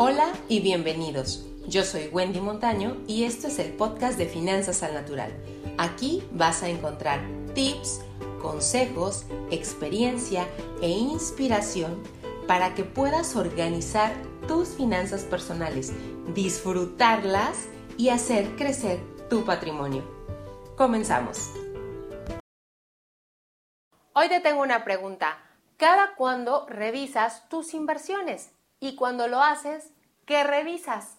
Hola y bienvenidos. Yo soy Wendy Montaño y esto es el podcast de Finanzas al Natural. Aquí vas a encontrar tips, consejos, experiencia e inspiración para que puedas organizar tus finanzas personales, disfrutarlas y hacer crecer tu patrimonio. Comenzamos. Hoy te tengo una pregunta. ¿Cada cuándo revisas tus inversiones? Y cuando lo haces, ¿qué revisas?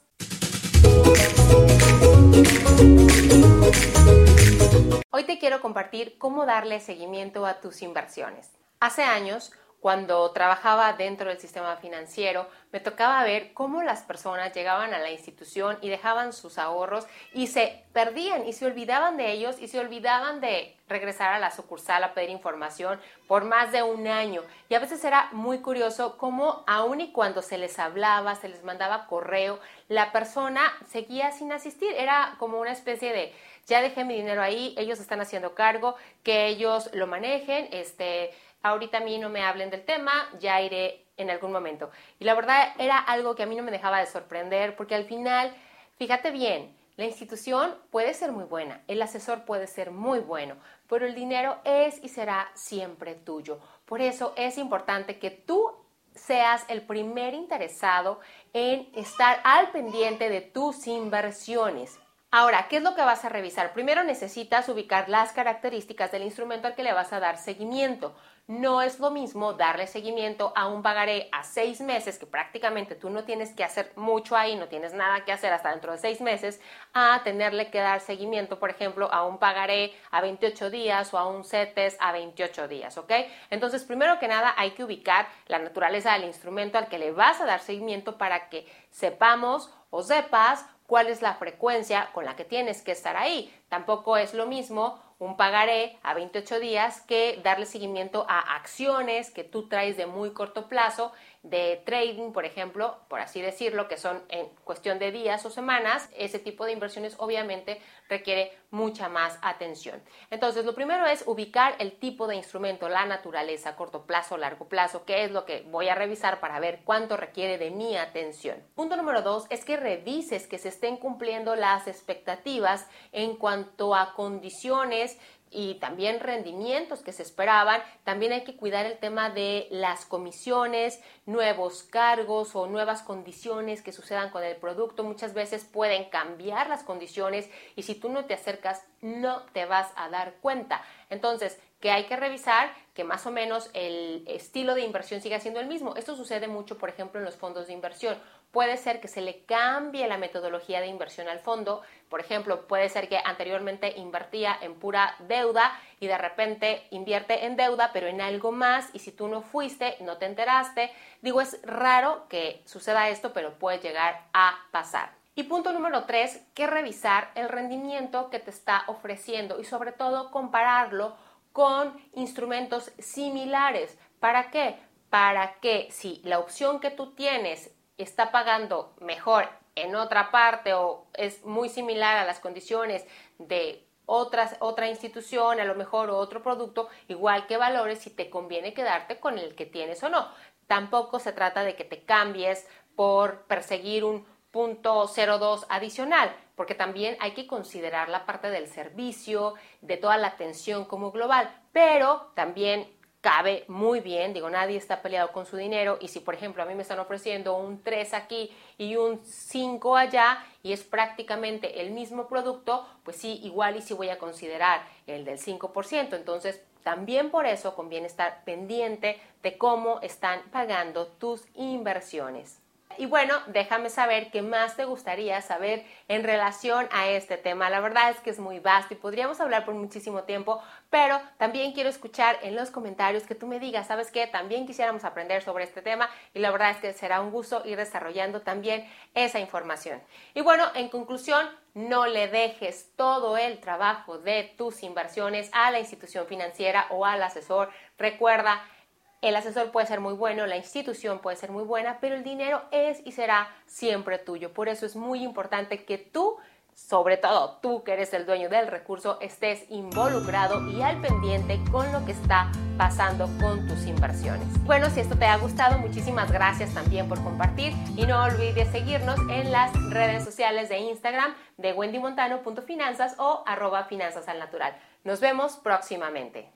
Hoy te quiero compartir cómo darle seguimiento a tus inversiones. Hace años cuando trabajaba dentro del sistema financiero, me tocaba ver cómo las personas llegaban a la institución y dejaban sus ahorros y se perdían y se olvidaban de ellos y se olvidaban de regresar a la sucursal a pedir información por más de un año. Y a veces era muy curioso cómo aun y cuando se les hablaba, se les mandaba correo, la persona seguía sin asistir. Era como una especie de ya dejé mi dinero ahí, ellos están haciendo cargo, que ellos lo manejen, este ahorita a mí no me hablen del tema, ya iré en algún momento. Y la verdad era algo que a mí no me dejaba de sorprender porque al final, fíjate bien, la institución puede ser muy buena, el asesor puede ser muy bueno, pero el dinero es y será siempre tuyo. Por eso es importante que tú seas el primer interesado en estar al pendiente de tus inversiones. Ahora, ¿qué es lo que vas a revisar? Primero necesitas ubicar las características del instrumento al que le vas a dar seguimiento. No es lo mismo darle seguimiento a un pagaré a seis meses, que prácticamente tú no tienes que hacer mucho ahí, no tienes nada que hacer hasta dentro de seis meses, a tenerle que dar seguimiento, por ejemplo, a un pagaré a 28 días o a un CETES a 28 días, ¿ok? Entonces, primero que nada, hay que ubicar la naturaleza del instrumento al que le vas a dar seguimiento para que sepamos o sepas cuál es la frecuencia con la que tienes que estar ahí. Tampoco es lo mismo un pagaré a 28 días que darle seguimiento a acciones que tú traes de muy corto plazo de trading, por ejemplo, por así decirlo, que son en cuestión de días o semanas, ese tipo de inversiones obviamente requiere mucha más atención. Entonces, lo primero es ubicar el tipo de instrumento, la naturaleza, corto plazo, largo plazo, qué es lo que voy a revisar para ver cuánto requiere de mi atención. Punto número dos es que revises que se estén cumpliendo las expectativas en cuanto a condiciones y también rendimientos que se esperaban. También hay que cuidar el tema de las comisiones, nuevos cargos o nuevas condiciones que sucedan con el producto. Muchas veces pueden cambiar las condiciones y si tú no te acercas no te vas a dar cuenta. Entonces, que hay que revisar que más o menos el estilo de inversión siga siendo el mismo. Esto sucede mucho, por ejemplo, en los fondos de inversión. Puede ser que se le cambie la metodología de inversión al fondo. Por ejemplo, puede ser que anteriormente invertía en pura deuda y de repente invierte en deuda, pero en algo más y si tú no fuiste, no te enteraste. Digo, es raro que suceda esto, pero puede llegar a pasar. Y punto número tres, que revisar el rendimiento que te está ofreciendo y sobre todo compararlo con instrumentos similares. ¿Para qué? Para que si la opción que tú tienes está pagando mejor en otra parte o es muy similar a las condiciones de otras, otra institución, a lo mejor otro producto, igual que valores si te conviene quedarte con el que tienes o no. Tampoco se trata de que te cambies por perseguir un punto 02 adicional, porque también hay que considerar la parte del servicio, de toda la atención como global, pero también cabe muy bien, digo, nadie está peleado con su dinero y si por ejemplo a mí me están ofreciendo un 3 aquí y un 5 allá y es prácticamente el mismo producto, pues sí, igual y sí voy a considerar el del 5%. Entonces, también por eso conviene estar pendiente de cómo están pagando tus inversiones. Y bueno, déjame saber qué más te gustaría saber en relación a este tema. La verdad es que es muy vasto y podríamos hablar por muchísimo tiempo, pero también quiero escuchar en los comentarios que tú me digas, ¿sabes qué? También quisiéramos aprender sobre este tema y la verdad es que será un gusto ir desarrollando también esa información. Y bueno, en conclusión, no le dejes todo el trabajo de tus inversiones a la institución financiera o al asesor. Recuerda, el asesor puede ser muy bueno, la institución puede ser muy buena, pero el dinero es y será siempre tuyo. Por eso es muy importante que tú sobre todo tú que eres el dueño del recurso, estés involucrado y al pendiente con lo que está pasando con tus inversiones. Bueno, si esto te ha gustado, muchísimas gracias también por compartir y no olvides seguirnos en las redes sociales de Instagram de wendymontano.finanzas o arroba finanzas al natural. Nos vemos próximamente.